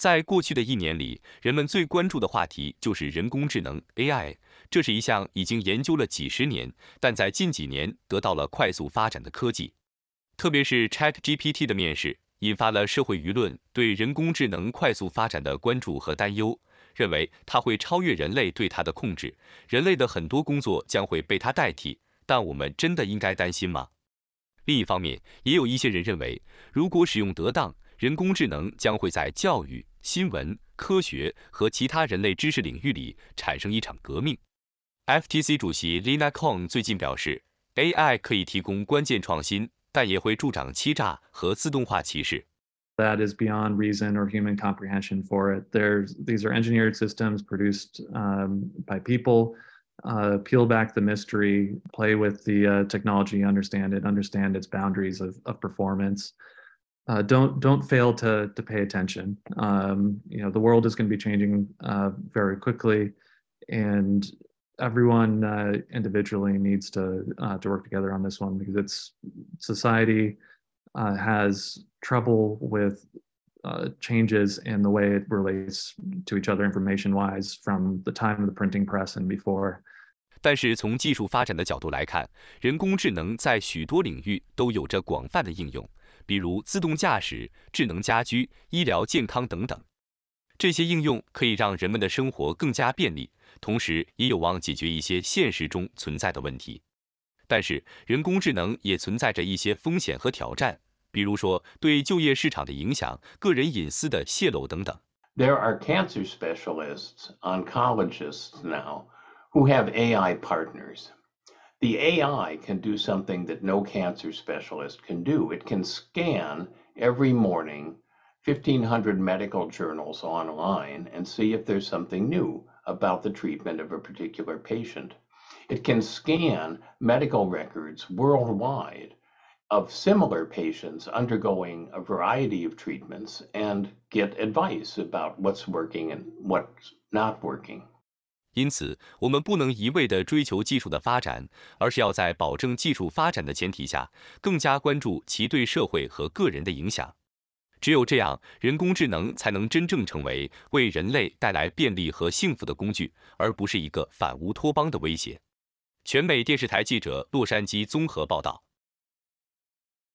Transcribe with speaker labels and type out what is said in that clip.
Speaker 1: 在过去的一年里，人们最关注的话题就是人工智能 AI。这是一项已经研究了几十年，但在近几年得到了快速发展的科技。特别是 ChatGPT 的面世，引发了社会舆论对人工智能快速发展的关注和担忧，认为它会超越人类对它的控制，人类的很多工作将会被它代替。但我们真的应该担心吗？另一方面，也有一些人认为，如果使用得当，人工智能将会在教育。新闻、科学和其他人类知识领域里产生一场革命。FTC 主席 Lina Kong 最近表示，AI 可以提供关键创新，但也会助长欺诈和自动化歧视。
Speaker 2: That is beyond reason or human comprehension for it. There's these are engineered systems produced um, by people. Uh, peel back the mystery, play with the uh, technology, understand it, understand its boundaries of, of performance uh, don't don't fail to to pay attention. Um, you know, the world is going to be changing uh, very quickly, and everyone uh, individually needs to uh, to work together on this one because it's society uh, has trouble with uh, changes in the way it relates to each other information wise from the time of the printing press and before.
Speaker 1: 但是从技术发展的角度来看，人工智能在许多领域都有着广泛的应用。比如自动驾驶、智能家居、医疗健康等等，这些应用可以让人们的生活更加便利，同时也有望解决一些现实中存在的问题。但是，人工智能也存在着一些风险和挑战，比如说对就业市场的影响、个人隐私的泄露等等。
Speaker 3: There are cancer specialists, oncologists now, who have AI partners. the AI can do something that no cancer specialist can do. It can scan every morning 1,500 medical journals online and see if there's something new about the treatment of a particular patient. It can scan medical records worldwide of similar patients undergoing a variety of treatments and get advice about what's working and what's not working.
Speaker 1: 因此，我们不能一味地追求技术的发展，而是要在保证技术发展的前提下，更加关注其对社会和个人的影响。只有这样，人工智能才能真正成为为人类带来便利和幸福的工具，而不是一个反乌托邦的威胁。全美电视台记者洛杉矶综合报道。